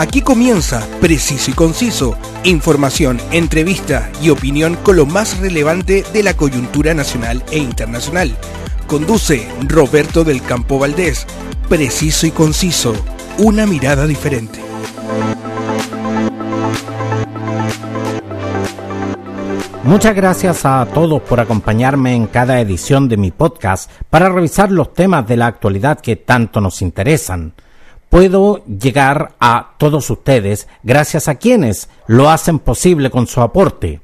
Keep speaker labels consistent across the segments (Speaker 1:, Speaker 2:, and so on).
Speaker 1: Aquí comienza Preciso y Conciso, información, entrevista y opinión con lo más relevante de la coyuntura nacional e internacional. Conduce Roberto del Campo Valdés. Preciso y Conciso, una mirada diferente.
Speaker 2: Muchas gracias a todos por acompañarme en cada edición de mi podcast para revisar los temas de la actualidad que tanto nos interesan puedo llegar a todos ustedes gracias a quienes lo hacen posible con su aporte.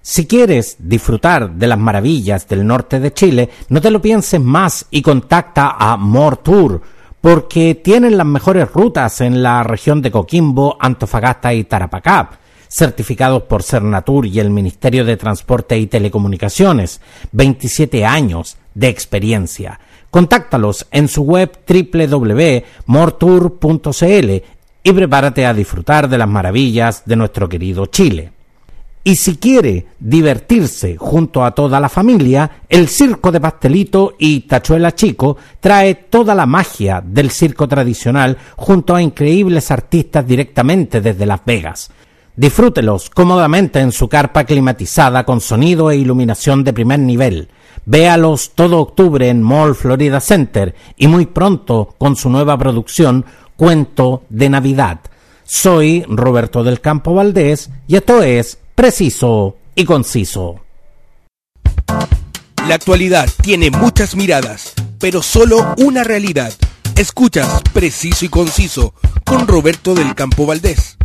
Speaker 2: Si quieres disfrutar de las maravillas del norte de Chile, no te lo pienses más y contacta a More Tour, porque tienen las mejores rutas en la región de Coquimbo, Antofagasta y Tarapacá, certificados por Cernatur y el Ministerio de Transporte y Telecomunicaciones, 27 años de experiencia. Contáctalos en su web www.mortour.cl y prepárate a disfrutar de las maravillas de nuestro querido Chile. Y si quiere divertirse junto a toda la familia, el Circo de Pastelito y Tachuela Chico trae toda la magia del circo tradicional junto a increíbles artistas directamente desde Las Vegas. Disfrútelos cómodamente en su carpa climatizada con sonido e iluminación de primer nivel Véalos todo octubre en Mall Florida Center y muy pronto con su nueva producción Cuento de Navidad. Soy Roberto del Campo Valdés y esto es Preciso y Conciso.
Speaker 1: La actualidad tiene muchas miradas, pero solo una realidad. Escuchas Preciso y Conciso con Roberto del Campo Valdés.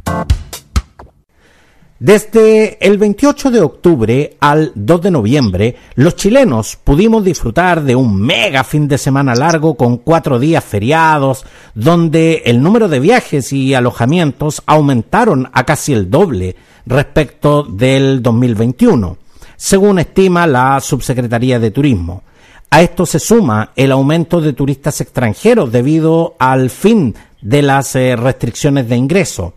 Speaker 2: Desde el 28 de octubre al 2 de noviembre, los chilenos pudimos disfrutar de un mega fin de semana largo con cuatro días feriados, donde el número de viajes y alojamientos aumentaron a casi el doble respecto del 2021, según estima la Subsecretaría de Turismo. A esto se suma el aumento de turistas extranjeros debido al fin de las eh, restricciones de ingreso.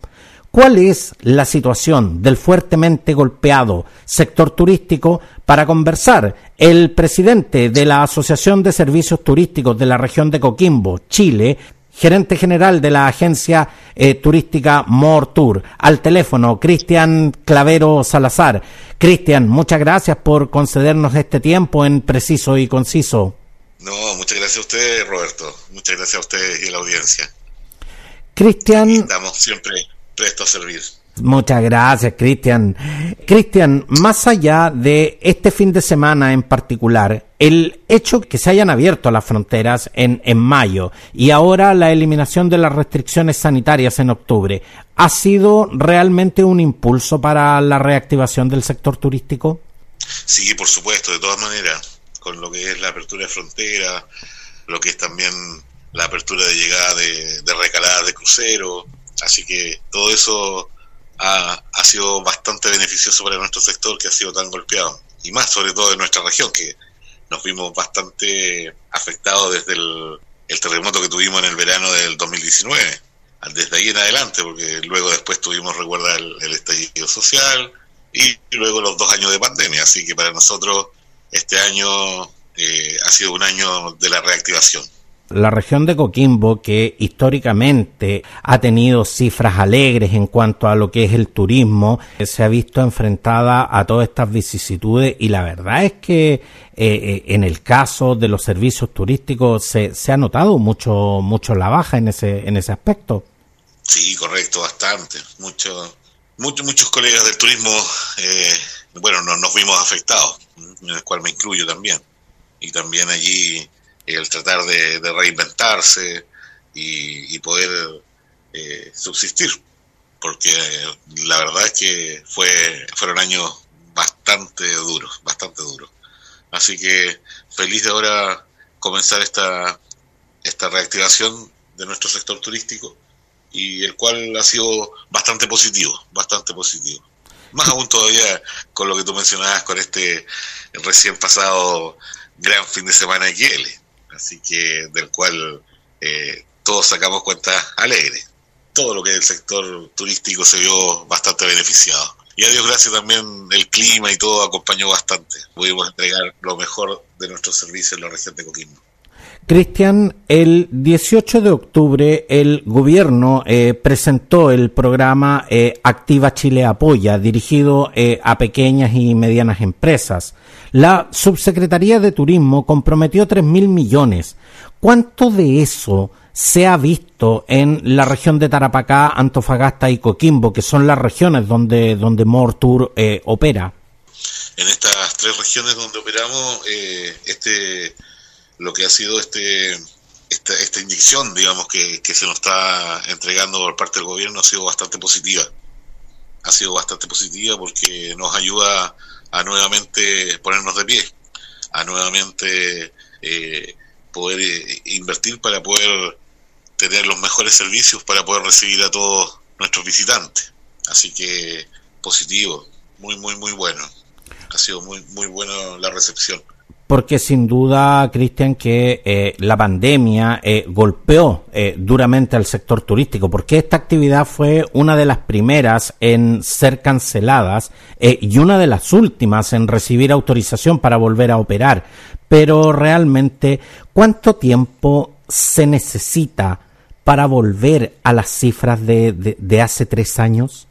Speaker 2: ¿Cuál es la situación del fuertemente golpeado sector turístico? Para conversar, el presidente de la Asociación de Servicios Turísticos de la región de Coquimbo, Chile, gerente general de la agencia eh, turística Tour, al teléfono, Cristian Clavero Salazar. Cristian, muchas gracias por concedernos este tiempo en preciso y conciso.
Speaker 3: No, muchas gracias a usted, Roberto. Muchas gracias a usted y a la audiencia.
Speaker 2: Cristian.
Speaker 3: Estamos siempre presto a servir.
Speaker 2: Muchas gracias, Cristian. Cristian, más allá de este fin de semana en particular, el hecho que se hayan abierto las fronteras en, en mayo y ahora la eliminación de las restricciones sanitarias en octubre, ¿ha sido realmente un impulso para la reactivación del sector turístico?
Speaker 3: Sí, por supuesto, de todas maneras, con lo que es la apertura de frontera, lo que es también la apertura de llegada de, de recaladas de crucero, Así que todo eso ha, sido bastante beneficioso para nuestro sector que ha sido tan golpeado. Y más sobre todo en nuestra región, que nos vimos bastante afectados desde el, terremoto que tuvimos en el verano del 2019 desde ahí en adelante, porque luego después tuvimos, recuerda, el, estallido social y luego los dos años de pandemia. Así que para nosotros este año eh, ha sido un año de la reactivación
Speaker 2: la región de Coquimbo, que históricamente ha tenido cifras alegres en cuanto a lo que es el turismo, se ha visto enfrentada a todas estas vicisitudes y la verdad es que eh, eh, en el caso de los servicios turísticos se, ha notado mucho, mucho la baja en ese, en ese aspecto.
Speaker 3: Sí, correcto, bastante. Muchos muchos muchos colegas del turismo, eh, bueno, nos vimos afectados, en el cual me incluyo también. Y también allí el tratar de, reinventarse y, poder eh, subsistir, porque la verdad es que fue fueron años bastante duros, bastante duros. Así que feliz de ahora comenzar esta, esta reactivación de nuestro sector turístico y el cual ha sido bastante positivo, bastante positivo. Más aún todavía con lo que tú mencionabas con este recién pasado gran fin de semana de Kiel así que del cual eh, todos sacamos cuenta alegres. Todo lo que es el sector turístico se vio bastante beneficiado. Y a Dios gracias también el clima y todo acompañó bastante. Pudimos entregar lo mejor de nuestro servicio en la región de Coquimbo.
Speaker 2: Cristian, el 18 de octubre el gobierno eh, presentó el programa eh, Activa Chile Apoya, dirigido eh, a pequeñas y medianas empresas. La Subsecretaría de Turismo comprometió 3.000 millones. ¿Cuánto de eso se ha visto en la región de Tarapacá, Antofagasta y Coquimbo, que son las regiones donde, donde Mortur opera?
Speaker 3: En estas tres regiones donde operamos, este lo que ha sido este esta, esta inyección, digamos, que, se nos está entregando por parte del gobierno ha sido bastante positiva. Ha sido bastante positiva porque nos ayuda a nuevamente ponernos de pie, a nuevamente eh, poder eh, invertir para poder tener los mejores servicios para poder recibir a todos nuestros visitantes. Así que positivo, muy, muy, muy bueno. Ha sido muy, muy buena la recepción
Speaker 2: porque sin duda, Cristian, que eh, la pandemia eh, golpeó eh, duramente al sector turístico, porque esta actividad fue una de las primeras en ser canceladas y una de las últimas en recibir autorización para volver a operar. Pero realmente, ¿cuánto tiempo se necesita para volver a las cifras de, hace tres años?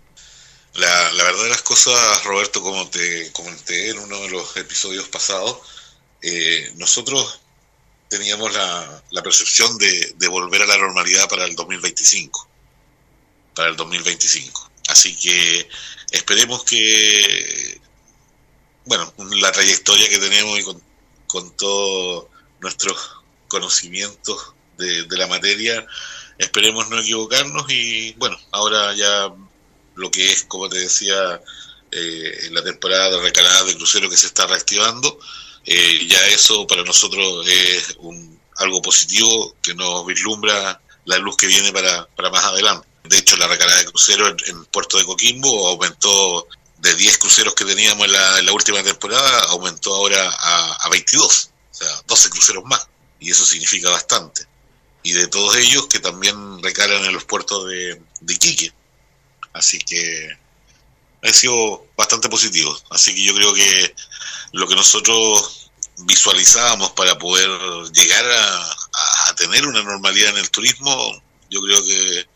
Speaker 3: La verdad de las cosas, Roberto, como te comenté en uno de los episodios pasados, eh, nosotros teníamos la, percepción de, volver a la normalidad para el 2025. Para el 2025. Así que esperemos que, bueno, la trayectoria que tenemos y con, con todos nuestros conocimientos de, de, la materia, esperemos no equivocarnos y, bueno, ahora ya lo que es, como te decía, eh, la temporada de recalada de crucero que se está reactivando, eh, ya eso para nosotros es un, algo positivo que nos vislumbra la luz que viene para, para más adelante. De hecho, la recalada de cruceros en, Puerto de Coquimbo aumentó de 10 cruceros que teníamos en la, en la última temporada, aumentó ahora a, a, 22, o sea, 12 cruceros más, y eso significa bastante. Y de todos ellos que también recalan en los puertos de, de Iquique. Así que ha sido bastante positivo. Así que yo creo que lo que nosotros visualizábamos para poder llegar a, tener una normalidad en el turismo, yo creo que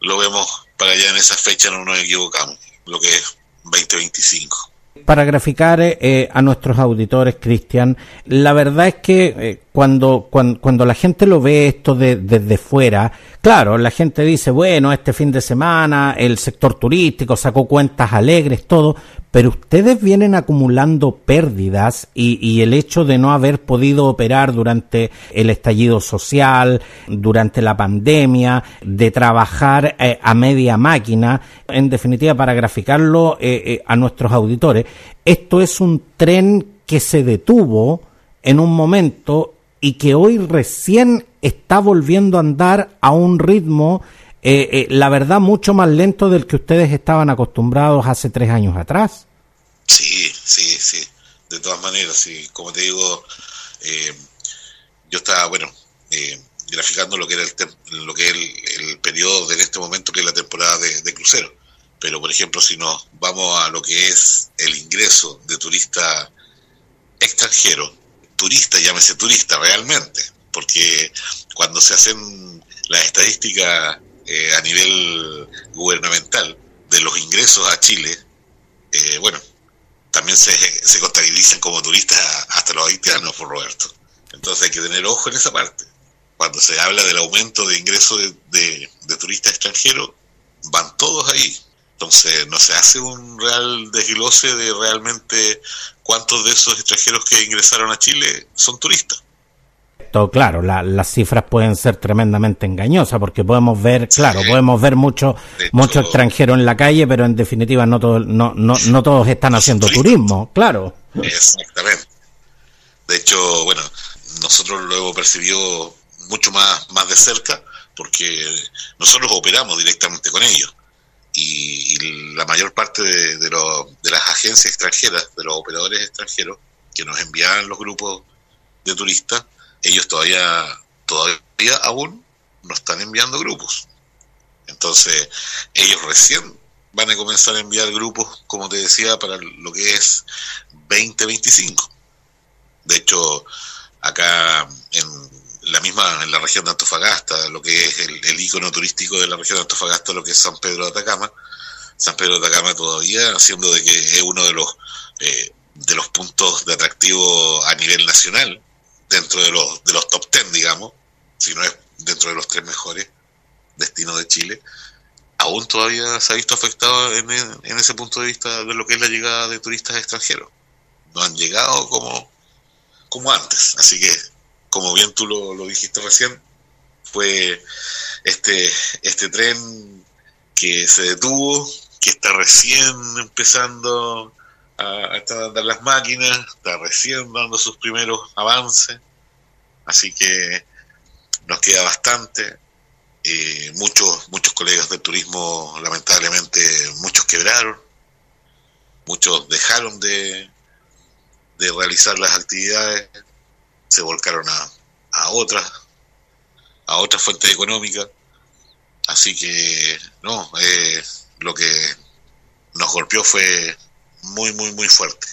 Speaker 3: lo vemos para allá en esa fecha, no nos equivocamos, lo que es 2025.
Speaker 2: Para graficar eh, a nuestros auditores, Cristian, la verdad es que eh, cuando, cuando, cuando, la gente lo ve esto de, desde fuera, claro, la gente dice, bueno, este fin de semana el sector turístico sacó cuentas alegres, todo, pero ustedes vienen acumulando pérdidas y, y, el hecho de no haber podido operar durante el estallido social, durante la pandemia, de trabajar eh, a media máquina, en definitiva, para graficarlo eh, eh, a nuestros auditores, esto es un tren que se detuvo en un momento y que hoy recién está volviendo a andar a un ritmo eh, eh, la verdad, mucho más lento del que ustedes estaban acostumbrados hace tres años atrás.
Speaker 3: Sí, sí, sí. De todas maneras, sí. Como te digo, eh, yo estaba, bueno, eh, graficando lo que era el, lo que es el, periodo en este momento, que es la temporada de, de crucero. Pero, por ejemplo, si nos vamos a lo que es el ingreso de turista extranjero, turista, llámese turista realmente, porque cuando se hacen las estadísticas eh, a nivel gubernamental de los ingresos a Chile, eh, bueno, también se, se contabilizan como turistas hasta los haitianos, por Roberto. Entonces hay que tener ojo en esa parte. Cuando se habla del aumento de ingresos de, de, turistas extranjeros, van todos ahí. Entonces no se hace un real desglose de realmente cuántos de esos extranjeros que ingresaron a Chile son turistas
Speaker 2: claro, las cifras pueden ser tremendamente engañosas porque podemos ver, claro, podemos ver mucho, mucho extranjero en la calle, pero en definitiva no, todo, no, no, no todos están haciendo turismo, claro.
Speaker 3: Exactamente. De hecho, bueno, nosotros lo hemos percibido mucho más, más de cerca porque nosotros operamos directamente con ellos. Y, y la mayor parte de, de, lo, de las agencias extranjeras, de los operadores extranjeros que nos envían los grupos de turistas, ellos todavía, todavía aún no están enviando grupos. Entonces, ellos recién van a comenzar a enviar grupos, como te decía, para lo que es 2025. De hecho, acá en la misma, en la región de Antofagasta, lo que es el, el icono turístico de la región de Antofagasta, lo que es San Pedro de Atacama. San Pedro de Atacama todavía, siendo de que es uno de los eh, de los puntos de atractivo a nivel nacional, dentro de los, de los top ten, digamos, si no es dentro de los tres mejores destinos de Chile, aún todavía se ha visto afectado en, en ese punto de vista de lo que es la llegada de turistas extranjeros. No han llegado como, como antes, así que, como bien tú lo, lo dijiste recién, fue este, este tren que se detuvo, que está recién empezando a, a andar las máquinas, está recién dando sus primeros avances, así que nos queda bastante. Eh, muchos, muchos colegas del turismo, lamentablemente, muchos quebraron, muchos dejaron de, de realizar las actividades, se volcaron a, a otras, a otras fuentes económicas. Así que, no, eh, lo que nos golpeó fue muy, muy, muy fuerte.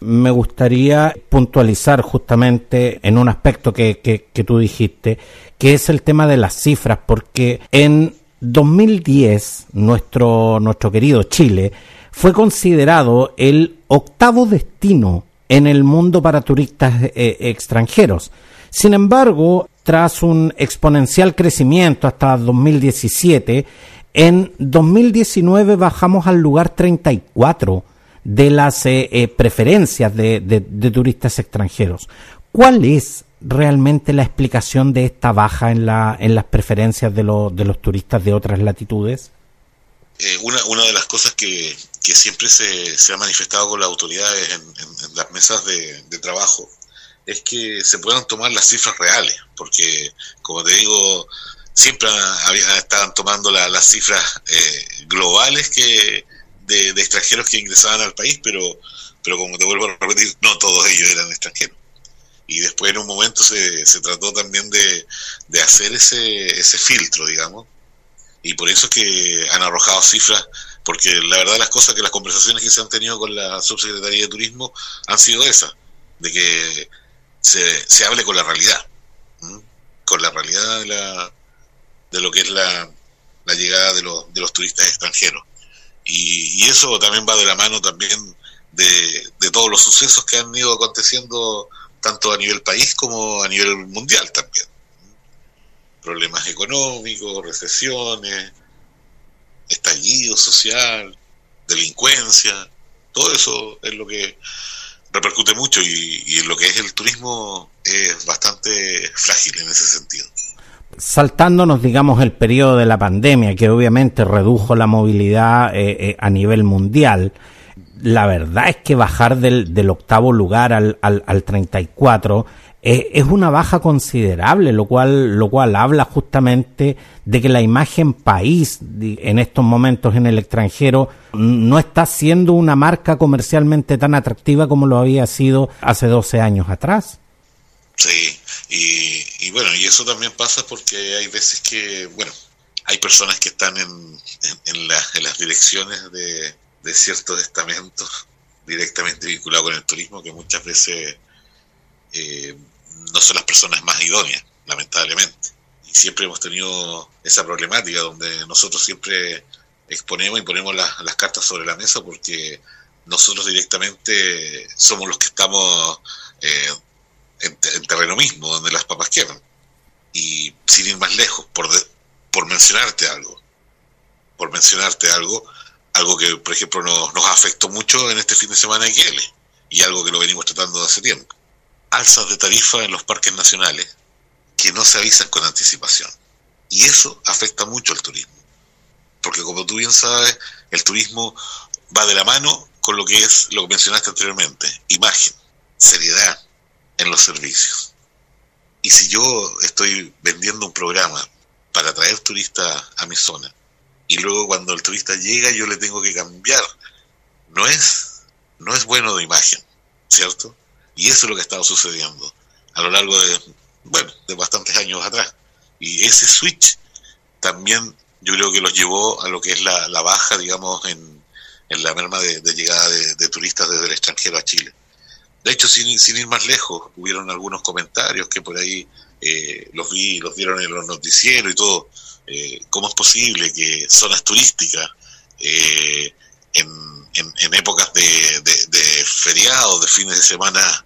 Speaker 2: Me gustaría puntualizar justamente en un aspecto que, que, tú dijiste, que es el tema de las cifras, porque en 2010 nuestro, nuestro querido Chile fue considerado el octavo destino en el mundo para turistas eh, extranjeros. Sin embargo, tras un exponencial crecimiento hasta 2017, en 2019 bajamos al lugar 34 de las eh, eh, preferencias de, de, turistas extranjeros. ¿Cuál es realmente la explicación de esta baja en, la, en las preferencias de, lo, de los turistas de otras latitudes?
Speaker 3: Eh, una, una de las cosas que, que siempre se, se, ha manifestado con las autoridades en, las mesas de, trabajo es que se puedan tomar las cifras reales, porque, como te digo, siempre estaban tomando la, las cifras eh, globales que de, extranjeros que ingresaban al país, pero, pero como te vuelvo a repetir, no todos ellos eran extranjeros. Y después en un momento se, se trató también de, de hacer ese, ese filtro, digamos, y por eso es que han arrojado cifras, porque la verdad las cosas que las conversaciones que se han tenido con la subsecretaría de turismo han sido esas, de que se, se hable con la realidad, con la realidad de, la, de lo que es la, la llegada de, los, de los turistas extranjeros. Y, y, eso también va de la mano también de, de, todos los sucesos que han ido aconteciendo tanto a nivel país como a nivel mundial también. Problemas económicos, recesiones, estallido social, delincuencia, todo eso es lo que repercute mucho y, y lo que es el turismo es bastante frágil en ese sentido
Speaker 2: saltándonos, digamos, el periodo de la pandemia, que obviamente redujo la movilidad eh, eh, a nivel mundial, la verdad es que bajar del, octavo lugar al, al, al 34 eh, es una baja considerable, lo cual, lo cual habla justamente de que la imagen país en estos momentos en el extranjero no está siendo una marca comercialmente tan atractiva como lo había sido hace 12 años atrás.
Speaker 3: Sí, y, y, bueno, y eso también pasa porque hay veces que, bueno, hay personas que están en, en, en, la, en las direcciones de, de, ciertos estamentos directamente vinculados con el turismo que muchas veces eh, no son las personas más idóneas, lamentablemente. Y siempre hemos tenido esa problemática donde nosotros siempre exponemos y ponemos la, las cartas sobre la mesa porque nosotros directamente somos los que estamos eh, en, en, terreno mismo, donde las papas queman. Y sin ir más lejos, por, de, por mencionarte algo, por mencionarte algo, algo que, por ejemplo, nos, nos afectó mucho en este fin de semana en Kiel, y algo que lo venimos tratando de hace tiempo. Alzas de tarifa en los parques nacionales que no se avisan con anticipación. Y eso afecta mucho al turismo. Porque como tú bien sabes, el turismo va de la mano con lo que es lo que mencionaste anteriormente, imagen, seriedad, en los servicios. Y si yo estoy vendiendo un programa para atraer turistas a mi zona, y luego cuando el turista llega yo le tengo que cambiar, no es, no es bueno de imagen, ¿cierto? Y eso es lo que ha estado sucediendo a lo largo de, bueno, de bastantes años atrás. Y ese switch también yo creo que los llevó a lo que es la, la baja, digamos, en, en la merma de, llegada de turistas desde el extranjero a Chile de hecho, sin, sin ir más lejos, hubieron algunos comentarios que por ahí eh, los vi, los dieron en los noticieros y todo. Eh, ¿Cómo es posible que zonas turísticas eh, en, en, épocas de, de, feriados, de fines de semana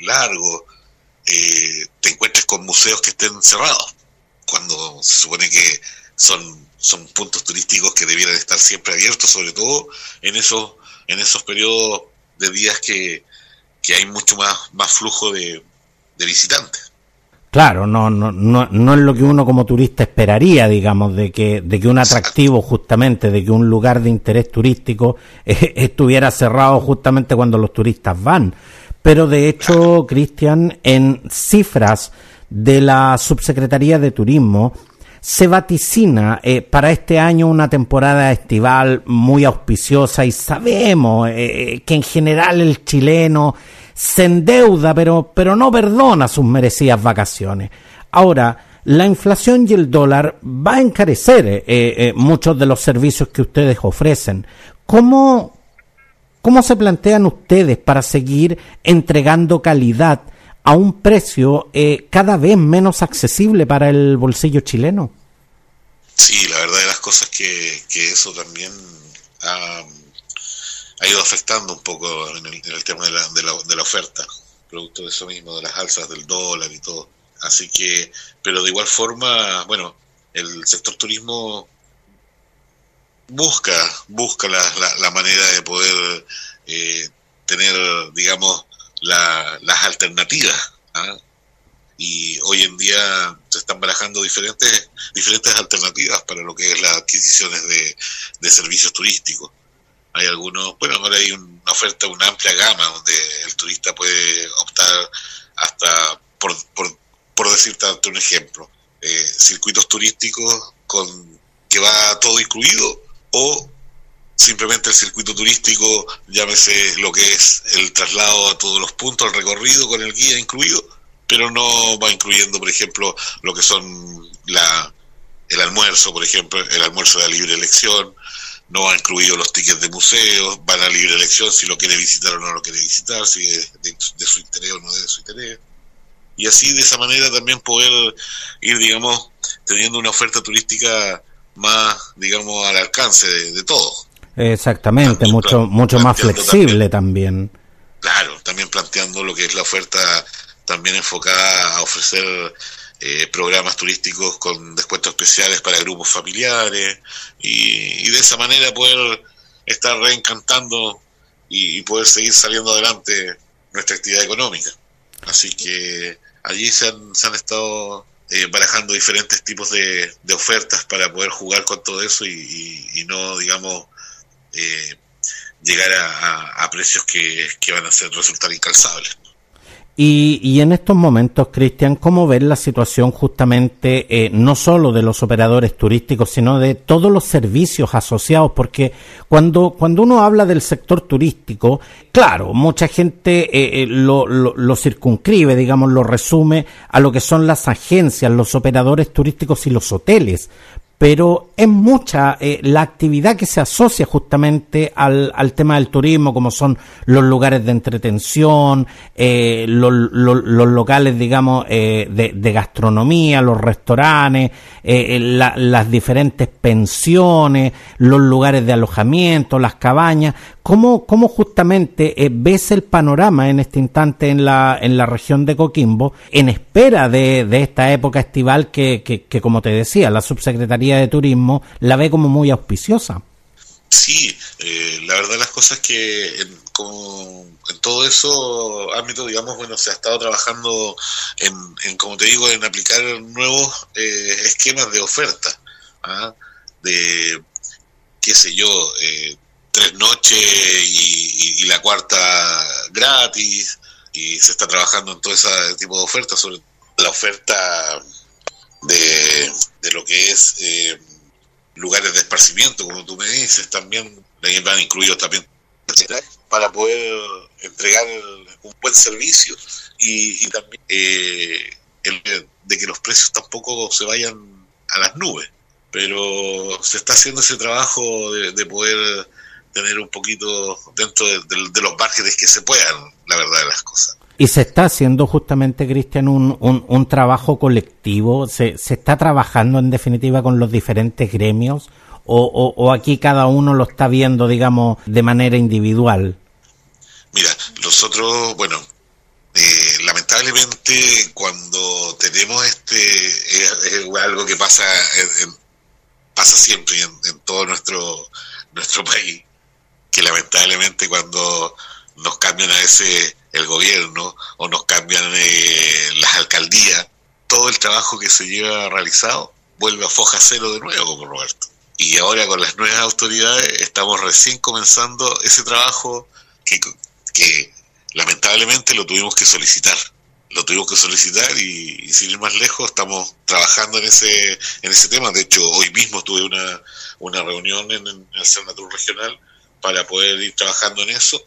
Speaker 3: largos, te encuentres con museos que estén cerrados? Cuando se supone que son, son puntos turísticos que debieran estar siempre abiertos, sobre todo en esos, en esos periodos de días que, que hay mucho más, más flujo de, visitantes.
Speaker 2: Claro, no, no, no, no es lo que uno como turista esperaría, digamos, de que, de que un atractivo justamente, de que un lugar de interés turístico eh, estuviera cerrado justamente cuando los turistas van. Pero de hecho, Cristian, en cifras de la Subsecretaría de Turismo, se vaticina eh, para este año una temporada estival muy auspiciosa y sabemos eh, que en general el chileno se endeuda pero, pero no perdona sus merecidas vacaciones. Ahora, la inflación y el dólar va a encarecer eh, muchos de los servicios que ustedes ofrecen. ¿Cómo, ¿Cómo se plantean ustedes para seguir entregando calidad a un precio eh, cada vez menos accesible para el bolsillo chileno.
Speaker 3: Sí, la verdad de las cosas que, que eso también ha, ido afectando un poco en el, tema de la, de, la, de la oferta, producto de eso mismo, de las alzas del dólar y todo. Así que, pero de igual forma, bueno, el sector turismo busca, busca la, la, manera de poder eh, tener, digamos, las alternativas. ¿ah? Y hoy en día se están barajando diferentes, diferentes alternativas para lo que es las adquisiciones de, de servicios turísticos. Hay algunos, bueno, ahora hay una oferta, una amplia gama donde el turista puede optar hasta, por, por, por decirte un ejemplo, eh, circuitos turísticos con que va todo incluido o simplemente el circuito turístico, llámese lo que es el traslado a todos los puntos, el recorrido con el guía incluido, pero no va incluyendo, por ejemplo, lo que son la, el almuerzo, por ejemplo, el almuerzo de la libre elección, no ha incluido los tickets de museos, van a libre elección si lo quiere visitar o no lo quiere visitar, si es de, su interés o no de su interés. Y así de esa manera también poder ir, digamos, teniendo una oferta turística más, digamos, al alcance de, de todos.
Speaker 2: Exactamente, mucho, mucho más flexible también,
Speaker 3: Claro, también planteando lo que es la oferta también enfocada a ofrecer eh, programas turísticos con descuentos especiales para grupos familiares y, de esa manera poder estar reencantando y, poder seguir saliendo adelante nuestra actividad económica. Así que allí se han, se han estado eh, barajando diferentes tipos de, ofertas para poder jugar con todo eso y no, digamos, eh, llegar a, precios que, van a ser, resultar incalzables.
Speaker 2: Y, en estos momentos, Cristian, ¿cómo ves la situación justamente eh, no solo de los operadores turísticos, sino de todos los servicios asociados? Porque cuando, cuando uno habla del sector turístico, claro, mucha gente eh, lo, lo, lo, circunscribe, digamos, lo resume a lo que son las agencias, los operadores turísticos y los hoteles pero es mucha eh, la actividad que se asocia justamente al, al, tema del turismo, como son los lugares de entretención, eh, los, locales, digamos, eh, de, gastronomía, los restaurantes, la, las diferentes pensiones, los lugares de alojamiento, las cabañas. ¿Cómo, cómo justamente ves el panorama en este instante en la, en la región de Coquimbo en espera de, de esta época estival que, que, como te decía, la subsecretaría de Turismo la ve como muy auspiciosa.
Speaker 3: Sí, eh, la verdad las cosas que en, como, en todo eso ámbito, digamos, bueno, se ha estado trabajando en, como te digo, en aplicar nuevos eh, esquemas de oferta, ¿ah? de, qué sé yo, eh, tres noches y, la cuarta gratis, y se está trabajando en todo ese tipo de ofertas, sobre la oferta de, de lo que es eh, lugares de esparcimiento, como tú me dices, también van incluidos también para poder entregar un buen servicio y, también eh, el, de que los precios tampoco se vayan a las nubes. Pero se está haciendo ese trabajo de, poder tener un poquito dentro de, los márgenes que se puedan, la verdad de las cosas.
Speaker 2: Y se está haciendo justamente, Cristian, un, un, trabajo colectivo, ¿Se, se está trabajando en definitiva con los diferentes gremios o, o, aquí cada uno lo está viendo, digamos, de manera individual.
Speaker 3: Mira, nosotros, bueno, eh, lamentablemente cuando tenemos este, es, algo que pasa, pasa siempre en, todo nuestro, nuestro país, que lamentablemente cuando nos cambian a veces el gobierno o nos cambian eh, las alcaldías, todo el trabajo que se lleva realizado vuelve a foja cero de nuevo, como Roberto. Y ahora con las nuevas autoridades estamos recién comenzando ese trabajo que, que lamentablemente lo tuvimos que solicitar. Lo tuvimos que solicitar y, sin ir más lejos estamos trabajando en ese en ese tema. De hecho, hoy mismo tuve una, una reunión en, el Cernatur Regional para poder ir trabajando en eso,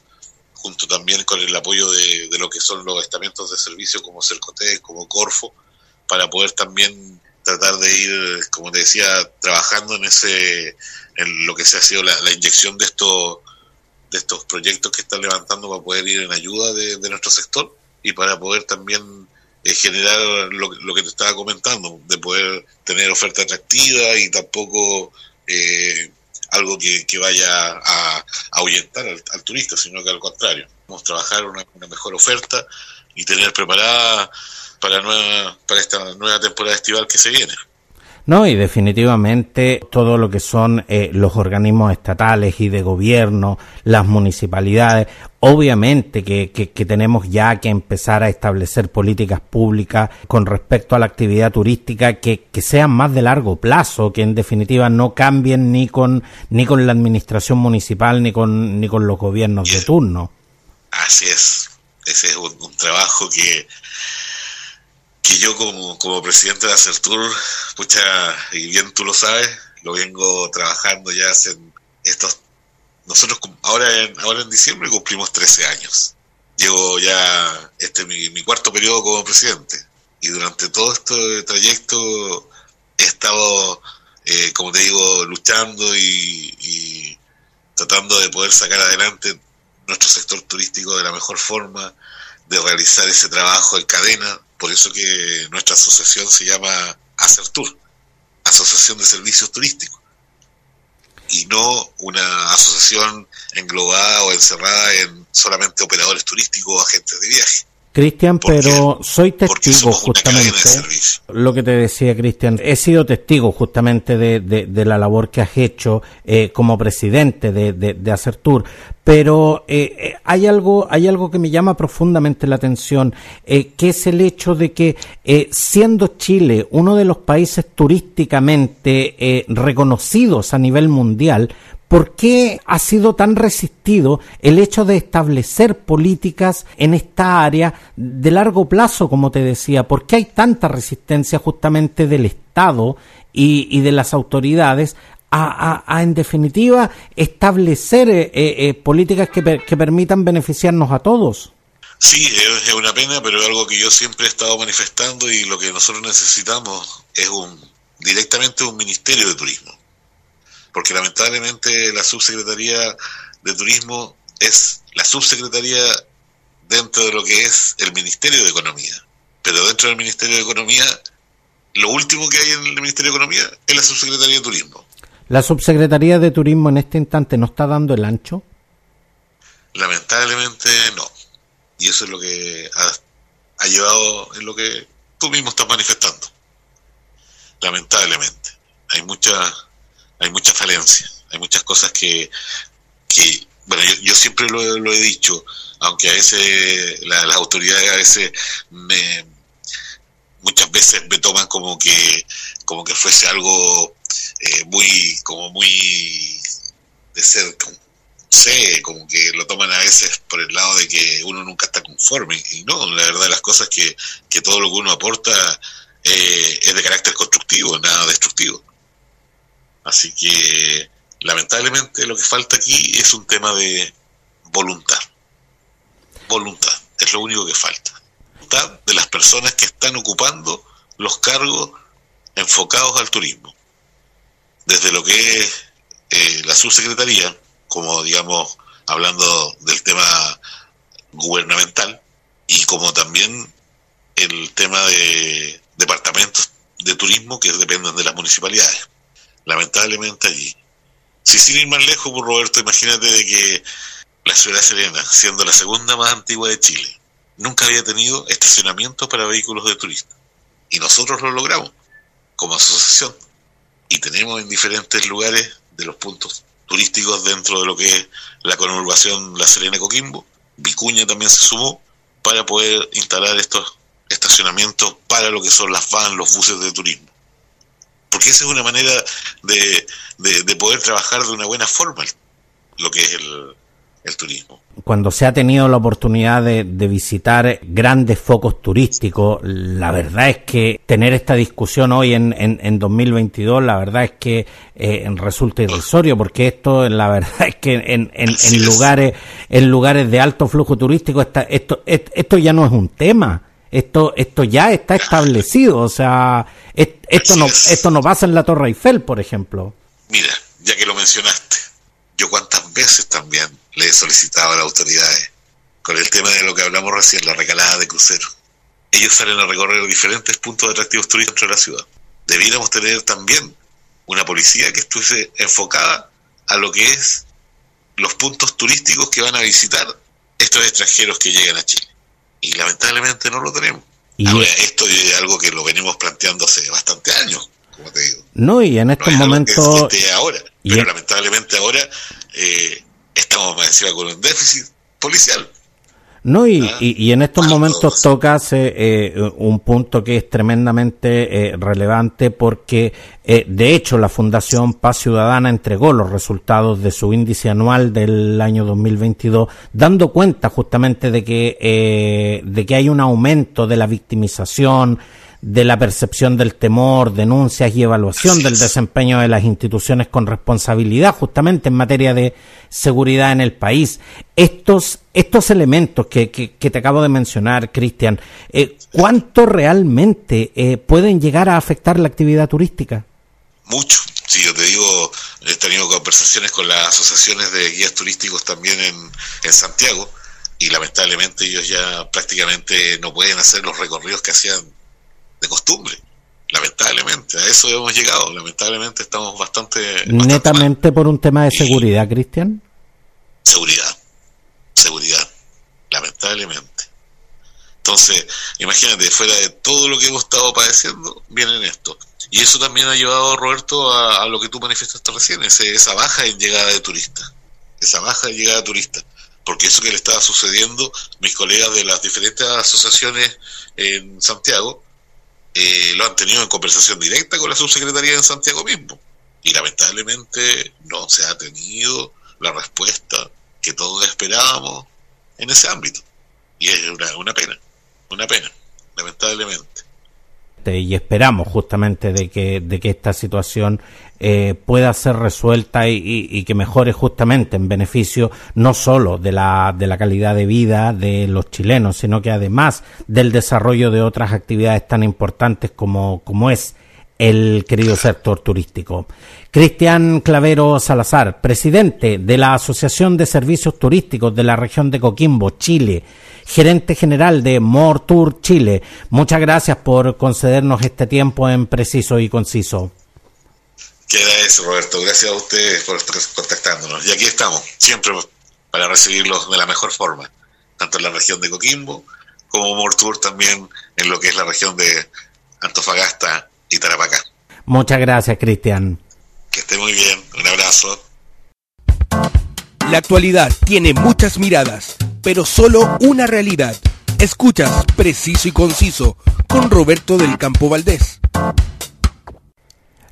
Speaker 3: junto también con el apoyo de, lo que son los estamentos de servicio como Cercotec, como Corfo, para poder también tratar de ir, como te decía, trabajando en ese en lo que se ha sido la, la inyección de estos de estos proyectos que están levantando para poder ir en ayuda de, nuestro sector y para poder también eh, generar lo, que te estaba comentando, de poder tener oferta atractiva y tampoco eh, algo que, vaya a, ahuyentar al, turista, sino que al contrario, vamos a trabajar una, una mejor oferta y tener preparada para, nueva, para esta nueva temporada estival que se viene.
Speaker 2: No, y definitivamente todo lo que son eh, los organismos estatales y de gobierno, las municipalidades, obviamente que, que, tenemos ya que empezar a establecer políticas públicas con respecto a la actividad turística que, que sean más de largo plazo, que en definitiva no cambien ni con, ni con la administración municipal ni con, ni con los gobiernos de turno.
Speaker 3: Así es, ese es un trabajo que que yo como, como presidente de Acertur, pucha, y bien tú lo sabes, lo vengo trabajando ya hace estos... Nosotros ahora en, ahora en diciembre cumplimos 13 años. Llevo ya este mi, mi cuarto periodo como presidente. Y durante todo este trayecto he estado, eh, como te digo, luchando y, y tratando de poder sacar adelante nuestro sector turístico de la mejor forma, de realizar ese trabajo en cadena, por eso que nuestra asociación se llama ACERTUR, Asociación de Servicios Turísticos, y no una asociación englobada o encerrada en solamente operadores turísticos o agentes de viaje.
Speaker 2: Cristian, pero soy testigo justamente, lo que te decía Cristian, he sido testigo justamente de, de, la labor que has hecho eh, como presidente de, de, de Acertur, pero eh, eh, hay algo hay algo que me llama profundamente la atención que es el hecho de que siendo Chile uno de los países turísticamente reconocidos a nivel mundial ¿Por qué ha sido tan resistido el hecho de establecer políticas en esta área de largo plazo, como te decía? ¿Por qué hay tanta resistencia justamente del Estado y, de las autoridades a, en definitiva, establecer eh, eh, políticas que, que permitan beneficiarnos a todos?
Speaker 3: Sí, es una pena, pero es algo que yo siempre he estado manifestando y lo que nosotros necesitamos es un directamente un ministerio de turismo porque lamentablemente la subsecretaría de Turismo es la subsecretaría dentro de lo que es el Ministerio de Economía. Pero dentro del Ministerio de Economía, lo último que hay en el Ministerio de Economía es la subsecretaría de Turismo.
Speaker 2: ¿La subsecretaría de Turismo en este instante no está dando el ancho?
Speaker 3: Lamentablemente no. Y eso es lo que ha, ha llevado en lo que tú mismo estás manifestando. Lamentablemente. Hay mucha hay muchas falencias, hay muchas cosas que, que bueno, yo, siempre lo, he dicho, aunque a veces las autoridades a veces me muchas veces me toman como que como que fuese algo eh, muy como muy de ser sé como que lo toman a veces por el lado de que uno nunca está conforme y no la verdad las cosas que, que todo lo que uno aporta eh, es de carácter constructivo nada destructivo Así que lamentablemente lo que falta aquí es un tema de voluntad. Voluntad, es lo único que falta. Voluntad de las personas que están ocupando los cargos enfocados al turismo. Desde lo que es eh, la subsecretaría, como digamos, hablando del tema gubernamental y como también el tema de departamentos de turismo que dependen de las municipalidades. Lamentablemente allí. Si sin ir más lejos, pues, Roberto, imagínate de que la ciudad Serena, siendo la segunda más antigua de Chile, nunca había tenido estacionamiento para vehículos de turistas. Y nosotros lo logramos como asociación. Y tenemos en diferentes lugares de los puntos turísticos dentro de lo que es la conurbación La Serena Coquimbo. Vicuña también se sumó para poder instalar estos estacionamientos para lo que son las van, los buses de turismo. Porque esa es una manera de, de poder trabajar de una buena forma lo que es el, el turismo.
Speaker 2: Cuando se ha tenido la oportunidad de, visitar grandes focos turísticos, la verdad es que tener esta discusión hoy en, en, 2022, la verdad es que eh, resulta irrisorio, porque esto, la verdad es que en, en, lugares en lugares de alto flujo turístico, está, esto, esto ya no es un tema. Esto, esto ya está establecido, o sea, esto no, esto no pasa en la Torre Eiffel, por ejemplo.
Speaker 3: Mira, ya que lo mencionaste, yo cuántas veces también le he solicitado a las autoridades con el tema de lo que hablamos recién, la recalada de cruceros. Ellos salen a recorrer diferentes puntos de atractivos turísticos de la ciudad. Debiéramos tener también una policía que estuviese enfocada a lo que es los puntos turísticos que van a visitar estos extranjeros que llegan a Chile. Y lamentablemente no lo tenemos. Y Ahora, esto es algo que lo venimos planteando hace bastante años, como te digo.
Speaker 2: No, y en estos momentos...
Speaker 3: ahora, pero lamentablemente ahora eh, estamos más encima con un déficit policial.
Speaker 2: No, y, ah, y, en estos momentos tocas eh, un punto que es tremendamente eh, relevante porque, eh, de hecho, la Fundación Paz Ciudadana entregó los resultados de su índice anual del año 2022, dando cuenta justamente de que, de que hay un aumento de la victimización, de la percepción del temor, denuncias y evaluación del desempeño de las instituciones con responsabilidad justamente en materia de seguridad en el país. Estos, estos elementos que, que, te acabo de mencionar, Cristian, eh, ¿cuánto realmente eh, pueden llegar a afectar la actividad turística?
Speaker 3: Mucho. Sí, yo te digo, he tenido conversaciones con las asociaciones de guías turísticos también en, en Santiago y lamentablemente ellos ya prácticamente no pueden hacer los recorridos que hacían de costumbre. Lamentablemente, a eso hemos llegado. Lamentablemente estamos bastante...
Speaker 2: Netamente por un tema de seguridad, Cristian.
Speaker 3: Seguridad, seguridad, lamentablemente. Entonces, imagínate, fuera de todo lo que hemos estado padeciendo, vienen esto. Y eso también ha llevado, Roberto, a, lo que tú manifestaste recién, esa baja en llegada de turistas. Esa baja en llegada de turistas. Porque eso que le estaba sucediendo, mis colegas de las diferentes asociaciones en Santiago, eh, lo han tenido en conversación directa con la subsecretaría en Santiago mismo. Y lamentablemente no se ha tenido la respuesta que todos esperábamos en ese ámbito. Y es una, una pena, una pena, lamentablemente
Speaker 2: y esperamos justamente de que, de que esta situación eh, pueda ser resuelta y, que mejore justamente en beneficio no solo de la, de la calidad de vida de los chilenos, sino que además del desarrollo de otras actividades tan importantes como, como es el querido sector turístico. Cristian Clavero Salazar, presidente de la Asociación de Servicios Turísticos de la región de Coquimbo, Chile, gerente general de More Tour Chile. Muchas gracias por concedernos este tiempo en preciso y conciso.
Speaker 3: Queda eso, Roberto. Gracias a ustedes por contactándonos. Y aquí estamos, siempre para recibirlos de la mejor forma, tanto en la región de Coquimbo como More Tour también en lo que es la región de Antofagasta y Tarapacá.
Speaker 2: Muchas gracias, Cristian.
Speaker 3: Que esté muy bien. Un abrazo.
Speaker 1: La actualidad tiene muchas miradas, pero solo una realidad. Escuchas Preciso y Conciso con Roberto del Campo Valdés.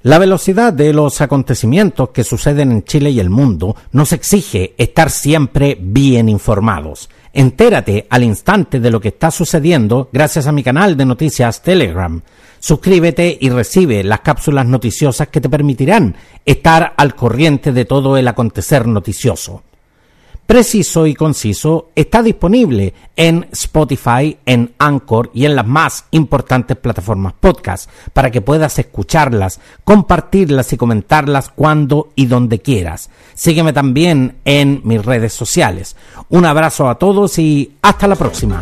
Speaker 2: La velocidad de los acontecimientos que suceden en Chile y el mundo nos exige estar siempre bien informados. Entérate al instante de lo que está sucediendo gracias a mi canal de noticias Telegram. Suscríbete y recibe las cápsulas noticiosas que te permitirán estar al corriente de todo el acontecer noticioso. Preciso y conciso está disponible en Spotify, en Anchor y en las más importantes plataformas podcast para que puedas escucharlas, compartirlas y comentarlas cuando y donde quieras. Sígueme también en mis redes sociales. Un abrazo a todos y hasta la próxima.